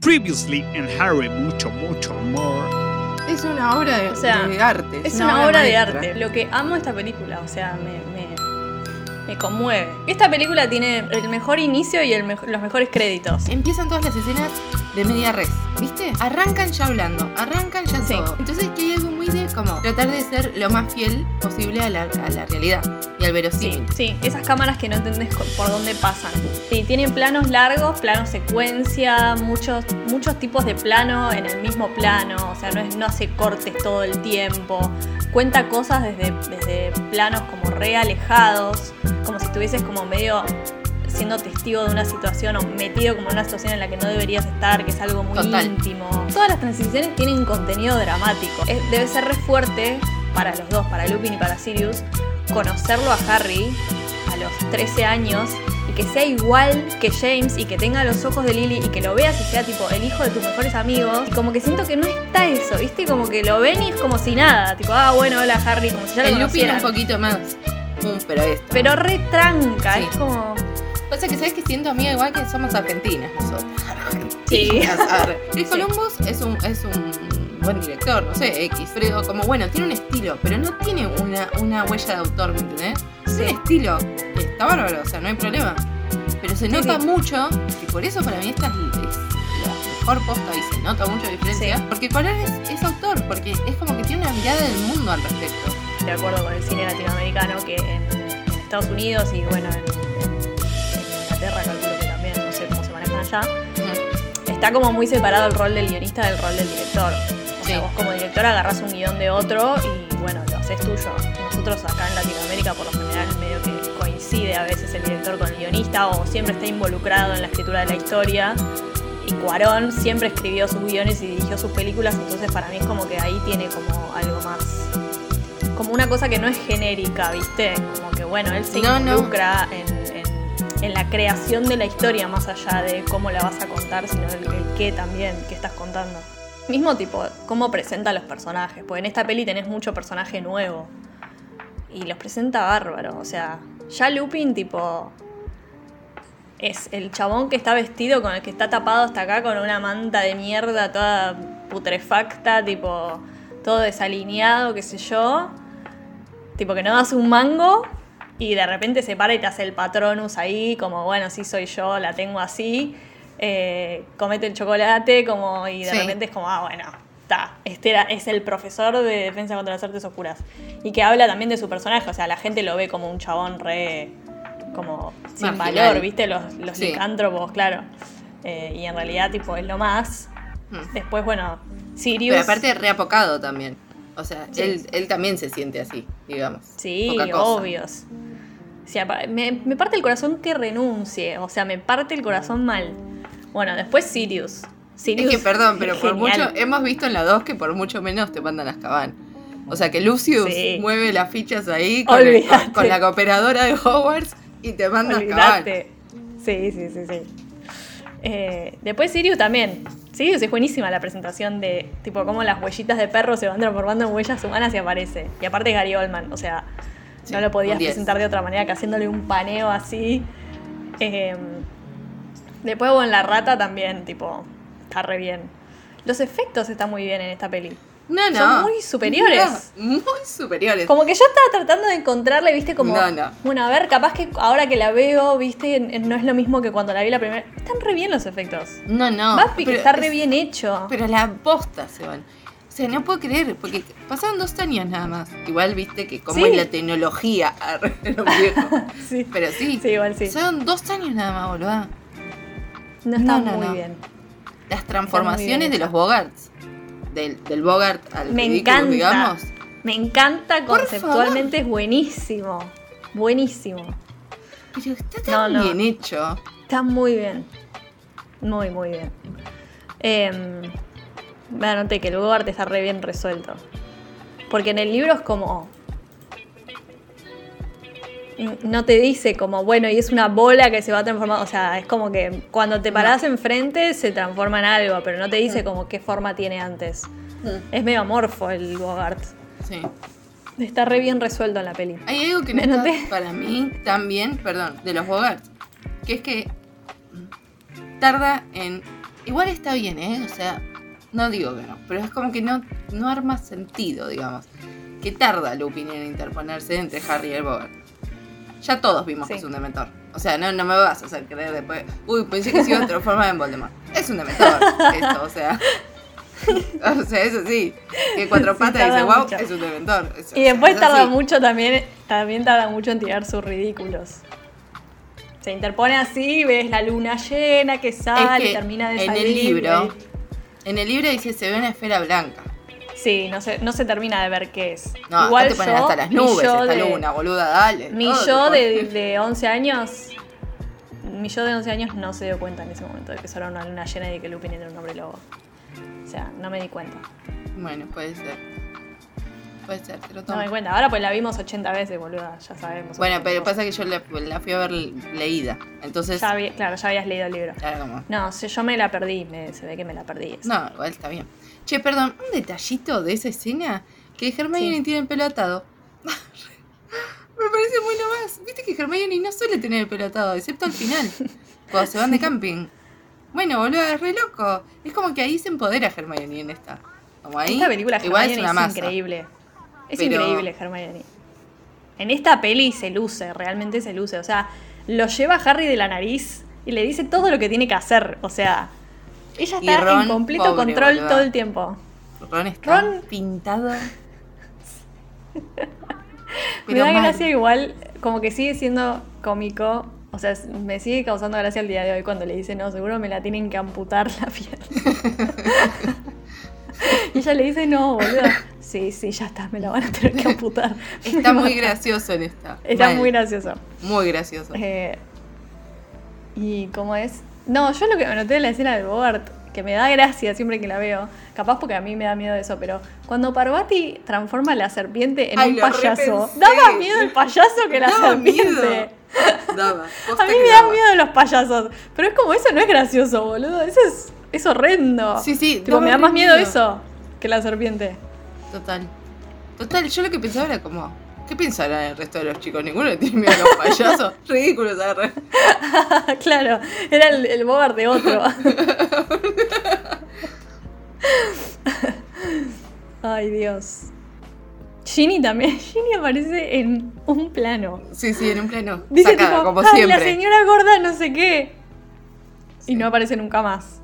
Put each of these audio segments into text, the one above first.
Previously en Harry, mucho, mucho amor. Es una obra de, O sea, de arte. Es una obra de arte. Lo que amo esta película, o sea, me, me, me conmueve. Esta película tiene el mejor inicio y el mejo- los mejores créditos. Empiezan todas las escenas de media res, ¿viste? Arrancan ya hablando, arrancan ya Sí. todo. Entonces que hay algo muy de como tratar de ser lo más fiel posible a la, a la realidad y al Sí, verosímil. sí, esas cámaras que no entendés por dónde pasan. Sí, tienen planos largos, planos secuencia, muchos, muchos tipos de plano en el mismo plano, o sea, no, es, no hace cortes todo el tiempo. Cuenta cosas desde, desde planos como re alejados, como si estuvieses como medio siendo testigo de una situación o metido como en una situación en la que no deberías estar, que es algo muy Total. íntimo. Todas las transiciones tienen contenido dramático. Es- debe ser re fuerte para los dos, para Lupin y para Sirius, conocerlo a Harry a los 13 años y que sea igual que James y que tenga los ojos de Lily y que lo veas y sea tipo el hijo de tus mejores amigos. Y como que siento que no está eso, ¿viste? Como que lo ven y es como si nada. Tipo, ah, bueno, hola Harry, como si ya lo el Lupin un poquito más. Mm, pero esto. Pero re tranca, Sí. es como... Pasa que sabes que siento amiga igual que somos argentinas nosotros. Sí. Sí. Columbus es un, es un buen director, no sé, X. Pero como bueno, tiene un estilo, pero no tiene una, una huella de autor, ¿me entendés? Sí. Tiene estilo, que está bárbaro, o sea, no hay problema. Pero se nota sí. mucho, y por eso para mí esta es, es la mejor posta y se nota mucho diferencia. Sí. Porque Color es, es autor, porque es como que tiene una mirada del mundo al respecto. de acuerdo con el cine latinoamericano que en, en Estados Unidos y bueno, en, en- en Inglaterra calculo que también, no sé cómo se manejan allá, Ujú. está como muy separado el rol del guionista del rol del director. O sea, Sí. vos como director agarrás un guion de otro y bueno, lo haces tuyo. Nosotros acá en Latinoamérica por lo general medio que coincide a veces el director con el guionista o siempre está involucrado en la escritura de la historia. Y Cuarón siempre escribió sus guiones y dirigió sus películas, entonces para mí es como que ahí tiene como algo más como una cosa que no es genérica, ¿viste? Como que bueno, él se No, no. involucra En, en- en la creación de la historia más allá de cómo la vas a contar, sino el, el qué también, qué estás contando. Mismo tipo, cómo presenta a los personajes, porque en esta peli tenés mucho personaje nuevo. Y los presenta bárbaro, o sea, ya Lupin tipo... Es el chabón que está vestido con el que está tapado hasta acá con una manta de mierda toda putrefacta, tipo todo desalineado, qué sé yo. Tipo que no das un mango y de repente se para y te hace el patronus ahí, como bueno, sí soy yo, la tengo así. Eh, comete el chocolate, como y de Sí. repente es como, ah, bueno, está. Este era, es el profesor de defensa contra las artes oscuras. Y que habla también de su personaje, o sea, la gente lo ve como un chabón re. como sin Marginal. valor, ¿viste? Los, los Sí. licántropos, claro. Eh, y en realidad, tipo, es lo más. Mm. Después, bueno, Sirius. Pero aparte reapocado también. O sea, Sí. él, él también se siente así, digamos. Sí, obvios. O sea, pa- me, me parte el corazón que renuncie. O sea, me parte el corazón mal. Bueno, después Sirius. Sirius Es que perdón, pero por genial. mucho, hemos visto en la 2 que por mucho menos te mandan a Azkaban. O sea que Lucius Sí. mueve las fichas ahí con, el- Olvídate. con- con la cooperadora de Hogwarts y te manda a Azkaban. Sí, sí, sí, sí. Eh, después Sirius también. Sirius es buenísima la presentación de tipo cómo las huellitas de perro se van transformando en huellas humanas y aparece. Y aparte Gary Oldman, o sea, Sí, no lo podías un 10. presentar de otra manera que haciéndole un paneo así. Eh, después, bueno, la rata también, tipo, está re bien. Los efectos están muy bien en esta peli. No, no. Son muy superiores. No, muy superiores. Como que yo estaba tratando de encontrarle, viste, como. No, no. Bueno, a ver, capaz que ahora que la veo, viste, no es lo mismo que cuando la vi la primera. Están re bien los efectos. No, no. Buffy que está re es- bien hecho. Pero la posta se van. Sea, no puedo creer, porque pasaron dos años nada más. Igual viste que como Sí. es la tecnología, lo sí. Pero sí, Sí, igual sí. son dos años nada más, boludo. No está no, no, muy no. bien. Las transformaciones de los Bogarts. Del, del Bogart al Me ridículo, encanta. digamos. Me encanta conceptualmente, es buenísimo. Buenísimo. Pero está tan No, no. bien hecho. Está muy bien. Muy, muy bien. Eh, me anoté que el Bogart está re bien resuelto. Porque en el libro es como. No te dice como, bueno, y es una bola que se va transformando. O sea, es como que cuando te parás enfrente se transforma en algo, pero no te dice como qué forma tiene antes. Es medio amorfo el Bogart. Sí. Está re bien resuelto en la peli. Hay algo que no está para mí también, perdón, de los Bogarts. Que es que tarda en igual está bien, ¿eh? O sea, no digo que no, pero es como que no, no arma sentido, digamos. Que tarda Lupin en interponerse entre Harry y el Bogart. Ya todos vimos Sí. que es un dementor. O sea, no, no me vas a hacer creer después. Uy, pensé que se iba a transformar en Voldemort. Es un dementor, esto, o sea. O sea, eso sí. Que cuatro Sí, patas dice, wow, mucho. es un dementor. Eso- Y después tarda sí. mucho también, también tarda mucho en tirar sus ridículos. Se interpone así, ves la luna llena que sale, que termina de en salir. el libro, en el libro dice se ve una esfera blanca. Sí, no se, no se termina de ver qué es. No, Igual te ponen yo, hasta las nubes, yo esta de, luna, boluda, dale. Mi yo de, de 11 años. Mi yo de 11 años no se dio cuenta en ese momento de que eso era una luna llena y de que Lupin era un hombre lobo. O sea, no me di cuenta. Bueno, puede ser. Puede ser, lo No tomo. di cuenta. Ahora pues la vimos 80 veces, boluda, ya sabemos. Bueno, pero pasa que yo la, la fui a ver leída. Entonces, Ya había- claro, ya habías leído el libro. era como. No, si yo me la perdí, me- se ve que me la perdí. No, igual está bien. Che, perdón, un detallito de esa escena que Hermione Sí. tiene el pelo atado. Me parece muy nomás. Viste que Hermione no suele tener el pelo atado, excepto al final, cuando se van de camping. Bueno, boludo, es re loco. Es como que ahí se empodera Hermione en esta. Como ahí. Esta película igual Hermione es una es, masa. increíble. Es Pero- increíble Hermione. En esta peli se luce, realmente se luce. O sea, lo lleva Harry de la nariz y le dice todo lo que tiene que hacer. O sea, ella está Ron, en completo pobre, control boluda. todo el tiempo. Ron está Ron- pintado. Me da mal. gracia igual, como que sigue siendo cómico. O sea, me sigue causando gracia el día de hoy cuando le dice, no, seguro me la tienen que amputar la pierna. y ella le dice, no, boludo. Sí, sí, ya está, me la van a tener que amputar. Está muy gracioso en esta. Está Mal. muy gracioso. Muy gracioso. Eh, y cómo es. No, yo lo que me noté de la escena del Bogart, que me da gracia siempre que la veo, capaz porque a mí me da miedo eso, pero cuando Parvati transforma a la serpiente en Ay, un payaso, da más miedo el payaso que la Daba serpiente. miedo. Daba. A mí me da daba. miedo los payasos, pero es como eso no es gracioso, boludo, eso es, es horrendo. Sí, sí, Tipo, me da más miedo miedo. eso que la serpiente. Total. Total, yo lo que pensaba era como, ¿qué pensarán el resto de los chicos? Ninguno le tiene miedo a los payasos. Ridículos, agarre. claro, era el, el Bogart de otro. Ay, Dios. Ginny también. Ginny aparece en un plano. Sí, sí, en un plano. Dice Sacada, tipo, como "Ay, siempre. la señora gorda no sé qué. Sí. Y no aparece nunca más.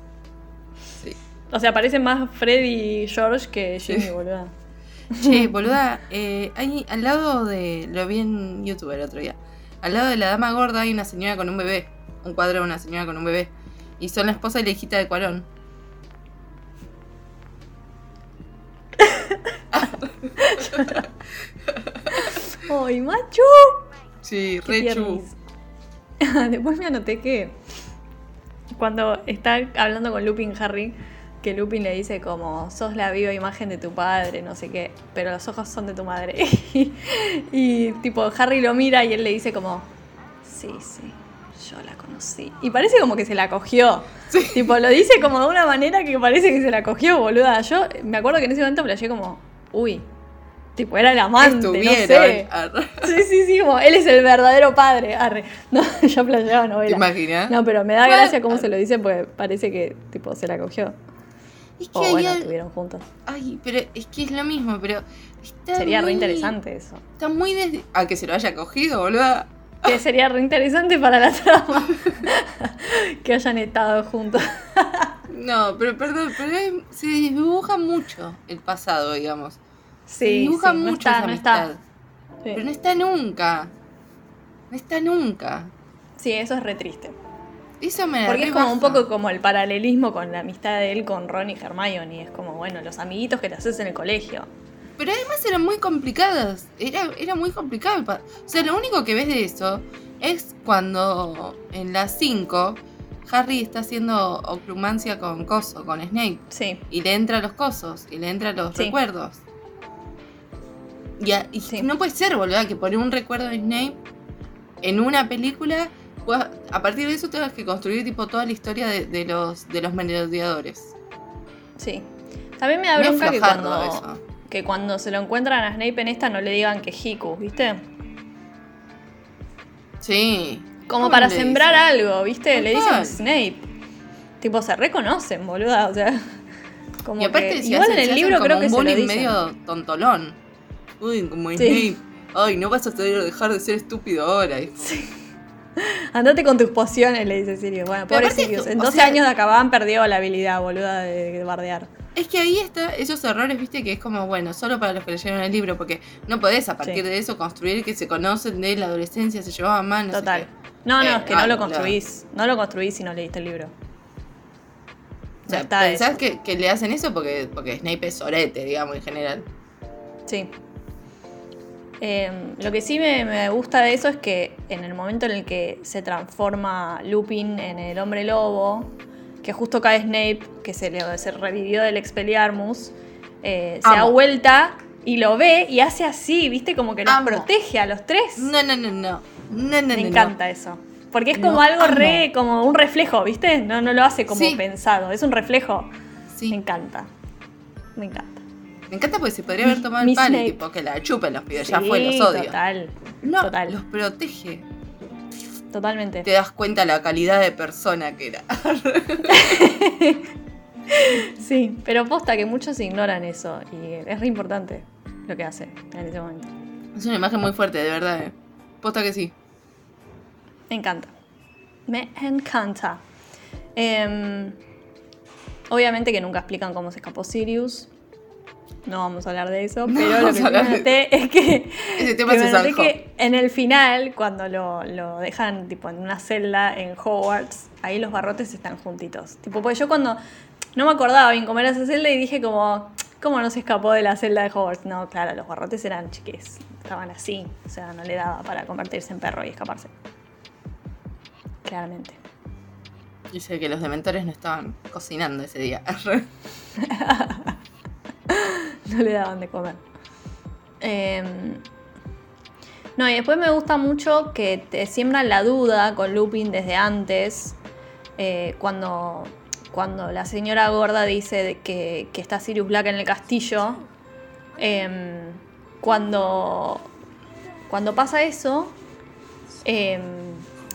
O sea, aparecen más Freddy y George que Ginny, Sí. boluda. Che, boluda, eh, hay al lado de. Lo vi en YouTube el otro día. Al lado de la dama gorda hay una señora con un bebé. Un cuadro de una señora con un bebé. Y son la esposa y la hijita de Cuarón. ¡Ay, macho! Sí, Qué re chu. tiernis. Después me anoté que cuando está hablando con Lupin Harry, que Lupin le dice como, sos la viva imagen de tu padre, no sé qué, pero los ojos son de tu madre. y, y, tipo, Harry lo mira y él le dice como, sí, sí, yo la conocí. Y parece como que se la cogió. Tipo, lo dice como de una manera que parece que se la cogió, boluda. Yo me acuerdo que en ese momento flashé como, uy. Tipo, era el amante, no sé. Sí, sí, sí, como él es el verdadero padre. Arre. No, ya planeaba ¿Te novela. imaginas? No, pero me da gracia cómo se lo dice porque parece que tipo se la cogió. Es que O hay bueno, al- estuvieron juntos. Ay, pero es que es lo mismo, pero. Está Sería re muy- interesante eso. Está muy desde. A que se lo haya cogido, boluda. Que sería re interesante para la trama. que hayan estado juntos. No, pero perdón, pero se dibuja mucho el pasado, digamos. se Sí, dibuja sí, no mucho está, esa no amistad. está. Sí. Pero no está nunca. No está nunca. Sí, eso es re triste. Eso me Porque es como un poco como el paralelismo con la amistad de él con Ron y Hermione. Es como, bueno, los amiguitos que te haces en el colegio. Pero además eran muy complicadas. Era, era muy complicado. O sea, lo único que ves de eso es cuando en las 5 Harry está haciendo oclumancia con Coso, con Snape. Sí, Y le entra los cosos, y le entra los Sí. recuerdos. Y, a- y Sí. no puede ser, boludo, que poner un recuerdo de Snape en una película, puedas- a partir de eso tengas que construir tipo toda la historia de, de los de los merodeadores. sí. También me da bronca que cuando, eso. que cuando se lo encuentran a Snape en esta no le digan que Hiku, ¿viste? Sí. Como ¿Cómo para sembrar dicen? algo, ¿viste? Le dicen. Snape. Tipo, se reconocen, boluda. O sea, como y aparte, que, si igual hacen- en el libro creo que se lo dicen. medio tontolón. Uy, como Sí. Snape. Ay, no vas a dejar de ser estúpido ahora. Y- Andate con tus pociones, le dice Sirius. Bueno, pobre Sirius. En 12 sea- años de acababan perdió la habilidad, boluda, de, de bardear. Es que ahí está esos errores, viste, que es como, bueno, solo para los que leyeron el libro, porque no podés a partir Sí. de eso construir que se conocen de la adolescencia, se llevaban mal, no sé Total. qué. No, no, Eh, es que no lo no. construís. No lo construís si no leíste el libro. O sea, está pensás que, que le hacen eso porque, porque Snape es sorete, digamos, en general. Sí. Eh, lo que sí me, me gusta de eso es que en el momento en el que se transforma Lupin en el hombre lobo, que justo cae Snape, que se, le, se revivió del Expelliarmus, eh, se da vuelta y lo ve y hace así, ¿viste? Como que los Amo. protege a los tres. No, no, no, no. No, no, me no. encanta eso. Porque es como algo amo. re, como un reflejo, ¿viste? No, no lo hace como Sí. pensado, es un reflejo. Sí. Me encanta. Me encanta. Me encanta porque se podría haber tomado el Miss palo, Snape. tipo que la chupen los pibes, ya fue, los odio. Total. No, total. los protege. Totalmente. Te das cuenta la calidad de persona que era. Sí, pero posta que muchos ignoran eso y es re importante lo que hace en ese momento. Es una imagen muy fuerte, de verdad. eh. Posta que sí. Me encanta. Me encanta. Em, obviamente que nunca explican cómo se escapó Sirius. No vamos a hablar de eso, No pero lo que de- es que, Ese tema que se me noté zanjó. que en el final, cuando lo, lo dejan tipo en una celda en Hogwarts, ahí los barrotes están juntitos. Tipo, porque yo cuando no me acordaba bien cómo era esa celda y dije como, ¿cómo no se escapó de la celda de Hogwarts? No, claro, los barrotes eran chiques, estaban así, o sea, no le daba para convertirse en perro y escaparse. Claramente. Dice que los dementores no estaban cocinando ese día. no le daban de comer. Em, no, y después me gusta mucho que te siembran la duda con Lupin desde antes, eh, cuando, cuando la señora gorda dice que, que está Sirius Black en el castillo. Em, cuando, cuando pasa eso, em,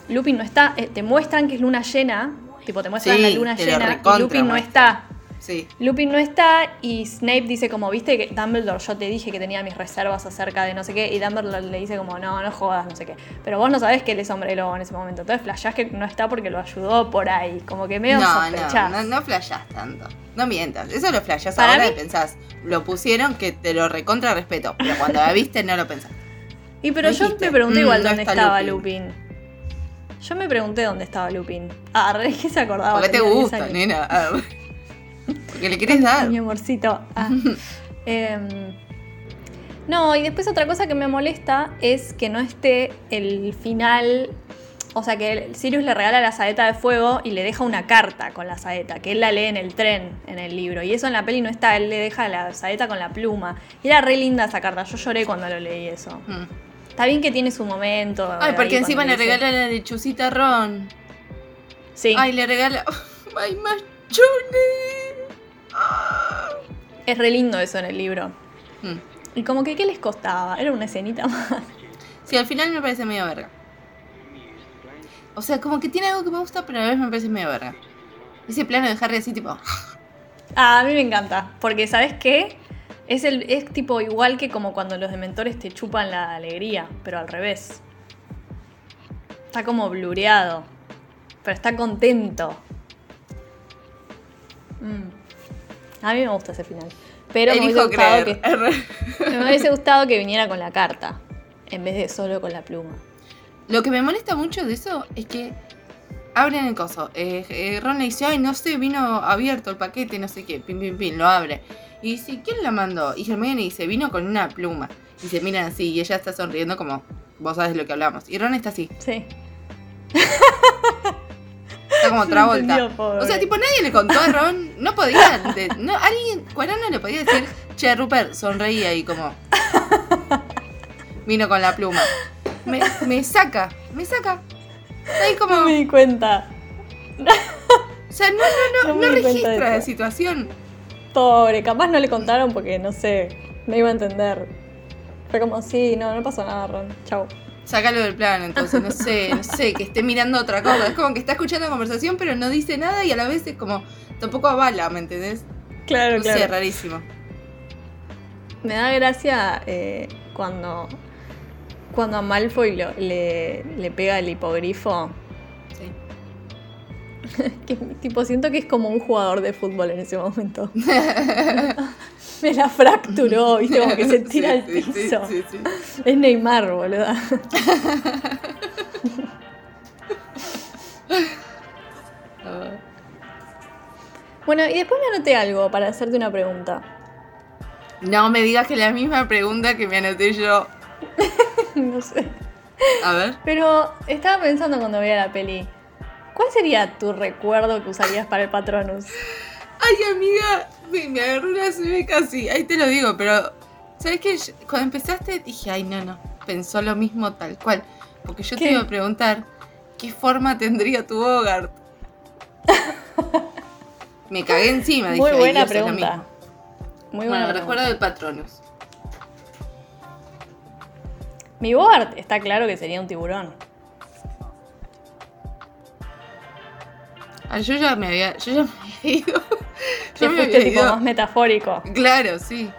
Lupin no está, eh, te muestran que es luna llena, tipo te muestran Sí, la luna llena y Lupin no está. Sí. Lupin no está y Snape dice como, viste que Dumbledore, yo te dije que tenía mis reservas acerca de no sé qué, y Dumbledore le dice como, no, no jodas, no sé qué. Pero vos no sabés que él es hombre lobo en ese momento. Entonces flashás que no está porque lo ayudó por ahí. Como que medio No, sospechás. no, no, no flashás tanto. No mientas. Eso lo flashás Para ahora mí- y pensás. Lo pusieron que te lo recontra respeto. Pero cuando la viste no lo pensás. Y pero yo dijiste, me pregunté "Mm, igual no dónde estaba Lupin". Lupin. Yo me pregunté dónde estaba Lupin. Ah, que se acordaba. Porque te tenía 10 gusta, nena. Ah, Porque le querés dar. Mi amorcito. Ah. Em, no, y después otra cosa que me molesta es que no esté el final. O sea, que Sirius le regala la saeta de fuego y le deja una carta con la saeta, que él la lee en el tren, en el libro. Y eso en la peli no está, él le deja la saeta con la pluma. Y era re linda esa carta, yo lloré cuando lo leí eso. Mm. Está bien que tiene su momento. Ay, porque encima le dice- regala la lechucita Ron. Sí, Ay, le regala. Ay, machone. Es re lindo eso en el libro. Mm. Y como que, ¿qué les costaba? Era una escenita más. Sí, al final me parece medio verga. O sea, como que tiene algo que me gusta, pero a la vez me parece medio verga. Ese plano de Harry así, tipo. Ah, a mí me encanta, porque ¿sabes qué? Es, el, es tipo igual que como cuando los dementores te chupan la alegría, pero al revés. Está como blureado, pero está contento. Mm. A mí me gusta ese final. Pero me hubiese, gustado que, me hubiese gustado que viniera con la carta, en vez de solo con la pluma. Lo que me molesta mucho de eso es que abren el coso. Eh, eh, Ron le dice, ay, no sé, vino abierto el paquete, no sé qué, pim, pim, pim, lo abre. Y dice, ¿quién la mandó? Y Hermione dice, vino con una pluma. Y se miran así, y ella está sonriendo como, vos sabes lo que hablamos. Y Ron está así, Sí. está como otra vuelta. entendió. O sea, tipo, nadie le contó a Ron, no podía, de- no, alguien, Cuarón no le podía decir, che, Rupert, sonreía y como, vino con la pluma. Me, me saca, me saca. Ahí como... No me di cuenta. O sea, no, no, no, No no, registra la situación. Pobre, capaz no le contaron porque no sé, no iba a entender. Fue como, sí, no, no pasó nada, Ron. Chau. Sácalo del plano, entonces, no sé, no sé, que esté mirando otra cosa. Es como que está escuchando la conversación, pero no dice nada y a la vez es como, tampoco avala, ¿me entendés? Claro, No sé, rarísimo. Me da gracia eh, cuando, cuando a Malfoy lo- le, le pega el hipogrifo. Sí. Que, tipo, siento que es como un jugador de fútbol en ese momento. Me la fracturó, viste, como que se tira al sí, piso. sí, sí. Es Neymar, boluda. Bueno, y después me anoté algo para hacerte una pregunta. No me digas que la misma pregunta que me anoté yo. no sé. A ver. Pero estaba pensando cuando veía la peli. ¿Cuál sería tu recuerdo que usarías para el Patronus? Ay, amiga, me, me agarró una CB casi. Ahí te lo digo, pero. ¿Sabes qué? Yo- Cuando empezaste dije, ay, no, no. Pensó lo mismo tal cual. Porque yo ¿Qué? te iba a preguntar, ¿qué forma tendría tu Bogart? me cagué encima, dije, Muy "Ay, buena Dios, pregunta. mismo". Muy Bueno, buena me pregunta. recuerdo del Patronus. Mi Bogart está claro que sería un tiburón. Ah, yo ya me había, yo ya me había ido. Yo me había tipo ido. más metafórico. Claro, sí.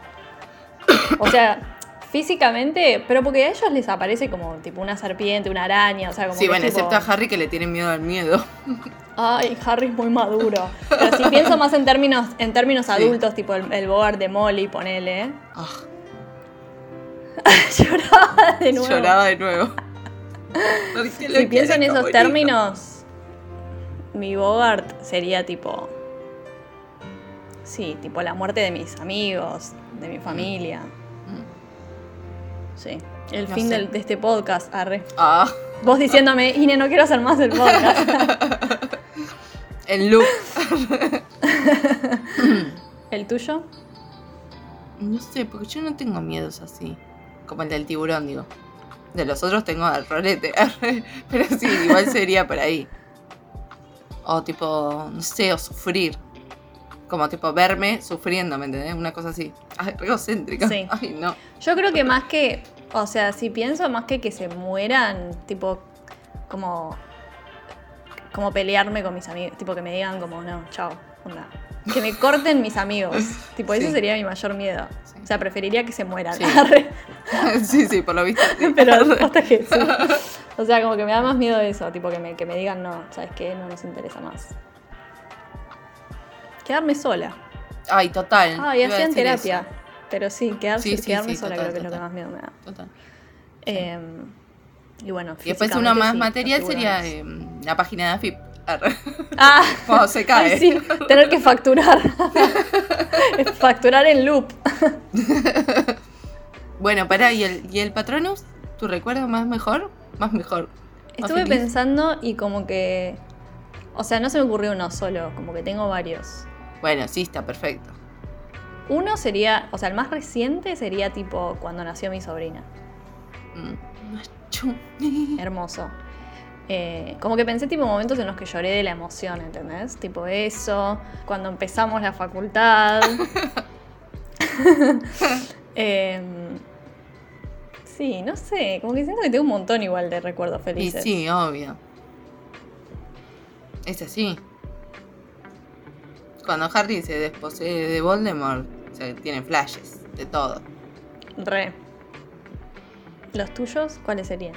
O sea, físicamente, pero porque a ellos les aparece como tipo una serpiente, una araña, o sea, como Sí, que bueno, tipo, excepto a Harry que le tiene miedo al miedo. Ay, Harry es muy maduro. Pero si pienso más en términos, en términos Sí. adultos, tipo el, el de Molly, ponele. Ah, Lloraba de nuevo. lloraba de nuevo. Si pienso en esos términos, mi Bogart sería tipo. Sí, tipo la muerte de mis amigos, de mi familia. Mm. Sí. El No fin del- de este podcast, arre. Ah, Vos diciéndome, Ine, no quiero hacer más el podcast. el look. ¿El tuyo? No sé, porque yo no tengo miedos así. Como el del tiburón, digo. De los otros tengo al rolete. Pero sí, igual sería por ahí. O tipo, no sé, o sufrir. Como tipo verme sufriendo, ¿me entendés? Una cosa así. Ay, egocéntrica. Sí. Ay, no. Yo creo que más que, o sea, si pienso más que que se mueran, tipo, como, como pelearme con mis amigos, tipo que me digan como, no, chao, onda. Que me corten mis amigos, tipo, ese Sí. sería mi mayor miedo. Sí. O sea, preferiría que se mueran. Sí. Sí, sí, por lo visto. Pero hasta que sí. O sea, como que me da más miedo eso, tipo que me, que me digan, no, ¿sabes qué? No nos interesa más. Quedarme sola. Ay, total. Ah, y hacían terapia. eso. Pero sí, quedarse, Sí, sí, quedarme sí, sola total, creo que es lo que más miedo me da. Total. Eh, y bueno, Y después uno físicamente más material sería eh, la página de AFIP. Ah, Cuando se cae. sí, tener que facturar. facturar en loop. Bueno, pará, ¿y el, ¿y el Patronus? ¿Tu recuerdo más mejor? Más mejor. ¿Más Estuve feliz? pensando y como que. O sea, no se me ocurrió uno solo, como que tengo varios. Bueno, sí, está perfecto. Uno sería, o sea, el más reciente sería tipo cuando nació mi sobrina. Mm. Macho. Hermoso. Eh, como que pensé tipo momentos en los que lloré de la emoción, ¿entendés? Tipo eso, cuando empezamos la facultad. Em, sí, no sé, como que siento que tengo un montón igual de recuerdos Y felices. sí, obvio. Es así. Cuando Harry se desposee de Voldemort, o sea, tiene flashes de todo. Re. ¿Los tuyos cuáles serían?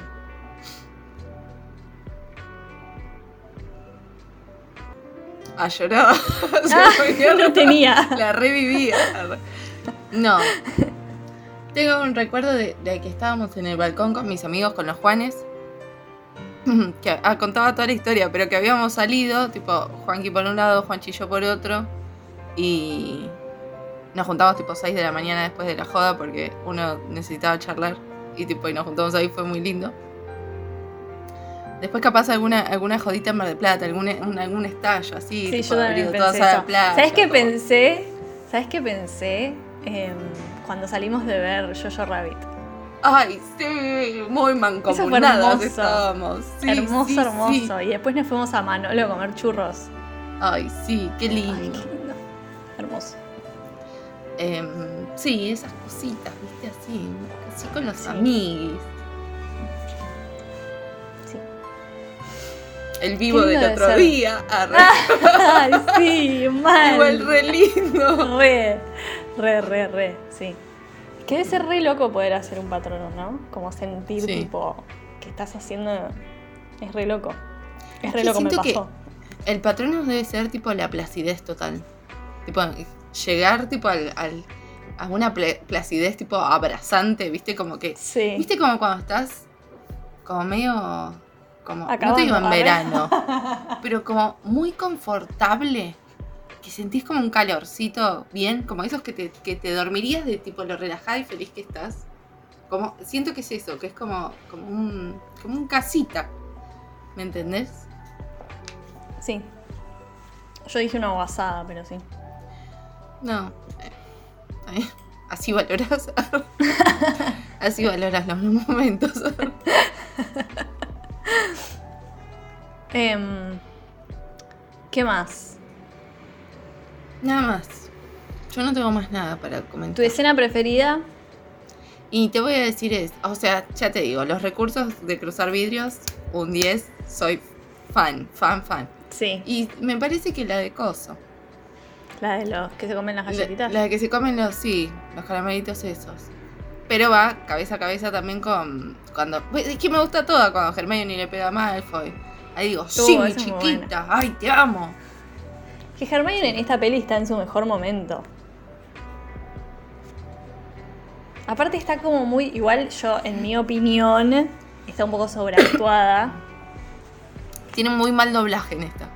Ah, lloraba. Se Ah, ponía no tenía. La revivía. No. Tengo un recuerdo de, de que estábamos en el balcón con mis amigos, con los Juanes. Que ah, contaba toda la historia, pero que habíamos salido, tipo, Juanqui por un lado, Juanchi yo por otro. Y nos juntamos tipo 6 de la mañana después de la joda porque uno necesitaba charlar. Y tipo, y nos juntamos ahí, fue muy lindo. Después capaz alguna, alguna jodita en Mar del Plata, algún, algún estallo así. Sí, tipo, yo haber también ido pensé todas a la eso. playa, ¿Sabes qué como- pensé? ¿Sabes qué pensé? Em, cuando salimos de ver Jojo Rabbit. Ay, sí, muy mancomunadas hermoso. estábamos. Sí, hermoso, sí, hermoso. sí. Y después nos fuimos a Manolo a comer churros. Ay, sí, qué Ay, lindo. qué lindo. Hermoso. Em, sí, esas cositas, viste, así, así con los Sí. amiguis. el vivo del otro ser. día. Ay, sí, mal. Igual re lindo. Re, re, re, re, sí. Que debe ser re loco poder hacer un patrono, ¿no? Como sentir, Sí. tipo, que estás haciendo. Es re loco. Es Es re loco, me siento que-. El patrón debe ser tipo la placidez total. Tipo, llegar tipo al, al- a una pla- placidez tipo abrazante, ¿viste? Como que. Sí. ¿Viste como cuando estás como medio. Como, no te digo en verano, pero como muy confortable. Que sentís como un calorcito bien, como esos que te, que te dormirías de tipo lo relajada y feliz que estás. Como, siento que es eso, que es como, como un. como un casita. ¿Me entendés? Sí. Yo dije una guasada, pero sí. No. eh, Así valoras. Así valoras los momentos. Em, ¿Qué más? Nada más. Yo no tengo más nada para ¿Tu comentar. escena preferida? Y te voy a decir es, o sea, ya te digo, los recursos de cruzar vidrios, un 10, soy fan, fan, fan. Sí. Y me parece que la de coso. La de los que se comen las La, galletitas. la de que se comen los, sí, los caramelitos esos. Pero va cabeza a cabeza también con cuando... Es que me gusta toda cuando Hermione le pega a Malfoy. Ahí digo, sí, mi chiquita, ay, te amo. Que Hermione en esta peli está en su mejor momento. Aparte está como muy, igual yo, en mi opinión, está un poco sobreactuada. Tiene muy mal doblaje en esta.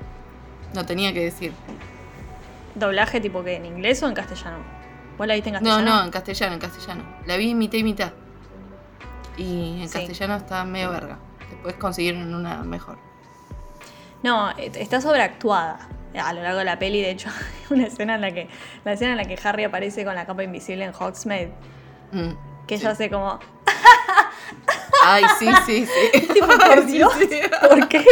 No tenía que decir. Doblaje tipo que en inglés o en castellano. ¿Vos la viste en No, castellano? no, en castellano, en castellano. La vi mitad y mitad. Y en Sí. castellano está medio verga. Después consiguieron una mejor. No, eh, está sobreactuada a lo largo de la peli. De hecho, hay una escena en la que la escena en la que Harry aparece con la capa invisible en Hogsmeade, Mm, que sí. ella hace como, Ay, sí, sí, sí. tipo, por Dios, sí. ¿por qué?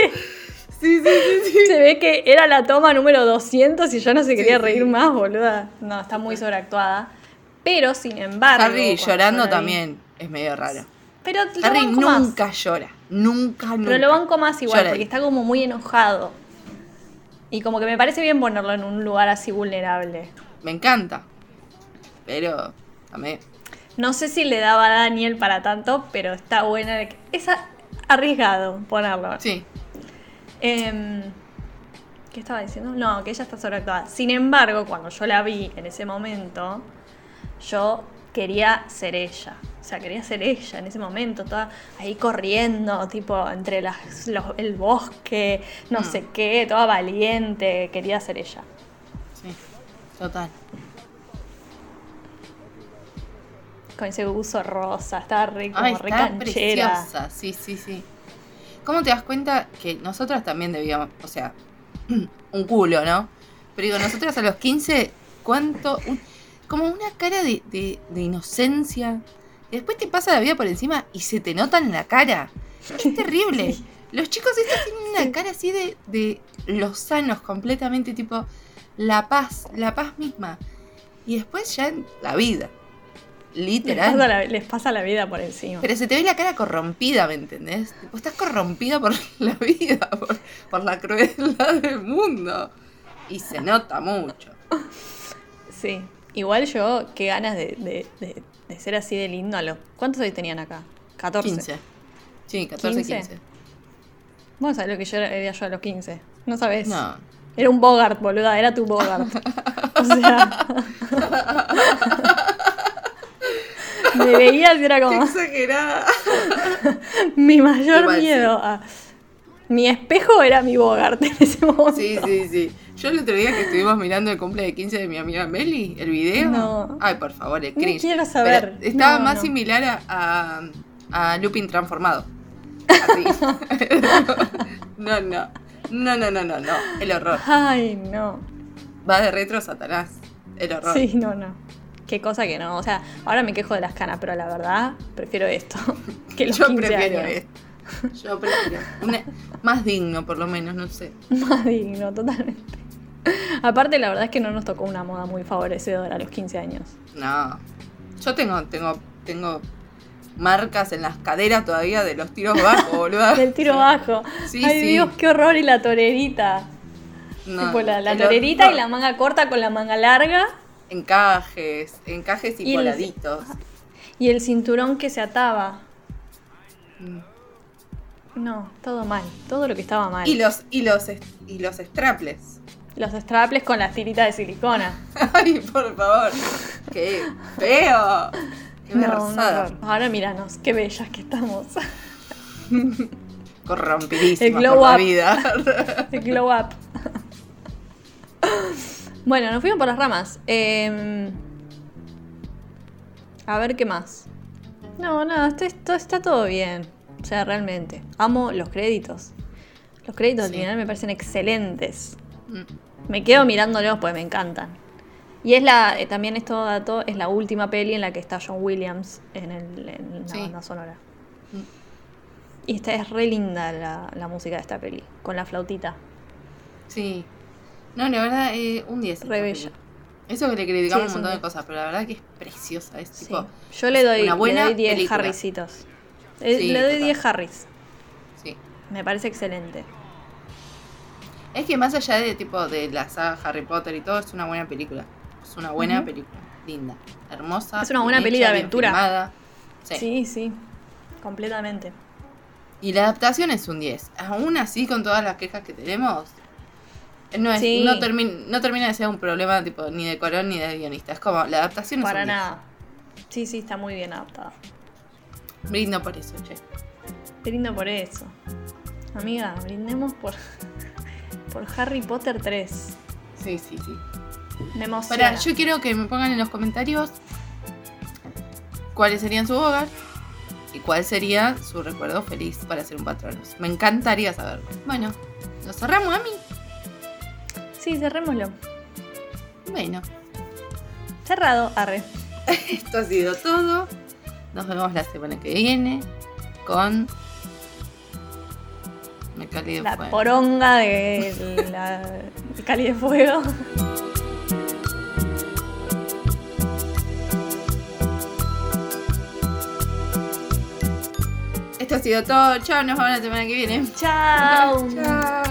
Sí, sí, sí, sí. Se ve que era la toma número 200 y yo no se quería reír más, boluda. No, está muy sobreactuada. Pero sin embargo. Harry llorando también es medio raro. Pero Harry más. nunca llora. Nunca, nunca. Pero lo banco más igual, Llora porque ahí. está como muy enojado. Y como que me parece bien ponerlo en un lugar así vulnerable. Me encanta. Pero también. No sé si le daba a Daniel para tanto, pero está buena. Es arriesgado ponerlo. Sí. Em, ¿Qué estaba diciendo? No, que ella está sobreactuada. Sin embargo, cuando yo la vi en ese momento, yo quería ser ella. O sea, quería ser ella en ese momento, toda ahí corriendo, tipo, entre las, los- el bosque, no Mm. sé qué, toda valiente. Quería ser ella. Sí. Total. Con ese buzo rosa, estaba re, como Ay, re está canchera. preciosa. Sí, sí, sí. ¿Cómo te das cuenta que nosotras también debíamos, o sea, un culo, ¿no? Pero digo, nosotras a los 15, ¿cuánto? Un- como una cara de, de- de inocencia. Y después te pasa la vida por encima y se te nota en la cara. Es terrible. Los chicos estos tienen una cara así de, de lozanos completamente, tipo la paz, la paz misma. Y después ya en la vida. Les Literal. pasa, la, les pasa la vida por encima. Pero se te ve la cara corrompida, ¿me entendés? Tipo, estás corrompida por la vida, por, por la crueldad del mundo. Y se nota mucho. Sí. Igual yo, qué ganas de, de- de- de ser así de lindo a los... ¿Cuántos años tenían acá? 14. 15. Sí, 14, 15. 15. Vos sabés lo que yo era, yo a los 15. No sabés. No. Era un Bogart, boluda. Era tu Bogart. o sea... Me veías y era como exagerada. mi mayor Igual, sí. miedo. a- Mi espejo era mi Bogart en ese momento. Sí, sí, sí. Yo el otro día que estuvimos mirando el cumple de 15 de mi amiga Meli, el video. No. Ay, por favor, el No cringe. quiero saber. Pero estaba No, más no. similar a, a, a Lupin transformado. Así. no, no. No, no, no, no, no. El horror. Ay, no. Va de retro Satanás. El horror. Sí, no, no. Qué cosa que no. O sea, ahora me quejo de las canas, pero la verdad, prefiero esto. Que los Yo 15 prefiero años. esto. Yo prefiero. Una- más digno, por lo menos, no sé. Más digno, totalmente. Aparte, la verdad es que no nos tocó una moda muy favorecedora a los 15 años. No. Yo tengo, tengo, tengo marcas en las caderas todavía de los tiros bajos, boludo. Del tiro bajo. Sí, Ay, sí. Dios, qué horror. Y la torerita. No, tipo la, torerita otro- y la manga corta con la manga larga. Encajes, encajes y, Y el- poladitos. Y el cinturón que se ataba. Mm. No, todo mal. Todo lo que estaba mal. Y los, y los, y los straples. Los straples con las tiritas de silicona. Ay, por favor. Qué feo. Qué No, horror. Ahora míranos, qué bellas que estamos. Corrompidísima El glow por la up. vida. El glow up. Bueno, nos fuimos por las ramas. Eh, a ver qué más. No, nada, esto está todo bien. O sea, realmente. Amo los créditos. Los créditos al Sí. final me parecen excelentes. Mm. Me quedo mirándolos pues me encantan. Y es la, eh, también esto dato, es la última peli en la que está John Williams en, el, en la Sí. banda sonora. Mm. Y esta es re linda la, la música de esta peli, con la flautita. Sí. No, la verdad, eh, un 10. esta Re bella. Eso que le criticamos Sí, un montón un de 10. cosas, pero la verdad que es preciosa. Es Sí. Yo le doy, una buena le doy 10 película. Eh, Sí, le doy total. 10 Harrys. Sí. Me parece excelente. Es que más allá de tipo de la saga Harry Potter y todo, es una buena película. Es una buena película. Linda. Hermosa. Es una buena peli de aventura. Sí. Sí, sí. Completamente. Y la adaptación es un 10. Aún así, con todas las quejas que tenemos, no, es, Sí. no, termi- no termina de ser un problema tipo ni de Corón ni de guionista. Es como, la adaptación Para es un 10. nada. Sí, sí, está muy bien adaptada. Brindo por eso, che. Brindo por eso. Amiga, brindemos por, por Harry Potter 3. Sí, sí, sí. Me emociona. Para, yo quiero que me pongan en los comentarios cuáles serían su hogar y cuál sería su recuerdo feliz para ser un patronos. Me encantaría saberlo. Bueno, ¿lo cerramos a mí? Sí, cerrémoslo. Bueno, Cerrado, arre. esto ha sido todo. Nos vemos la semana que viene con. Me calí de La fuego. poronga de la de Cali de Fuego. Esto ha sido todo. Chao, nos vemos la semana que viene. Chao. Chao.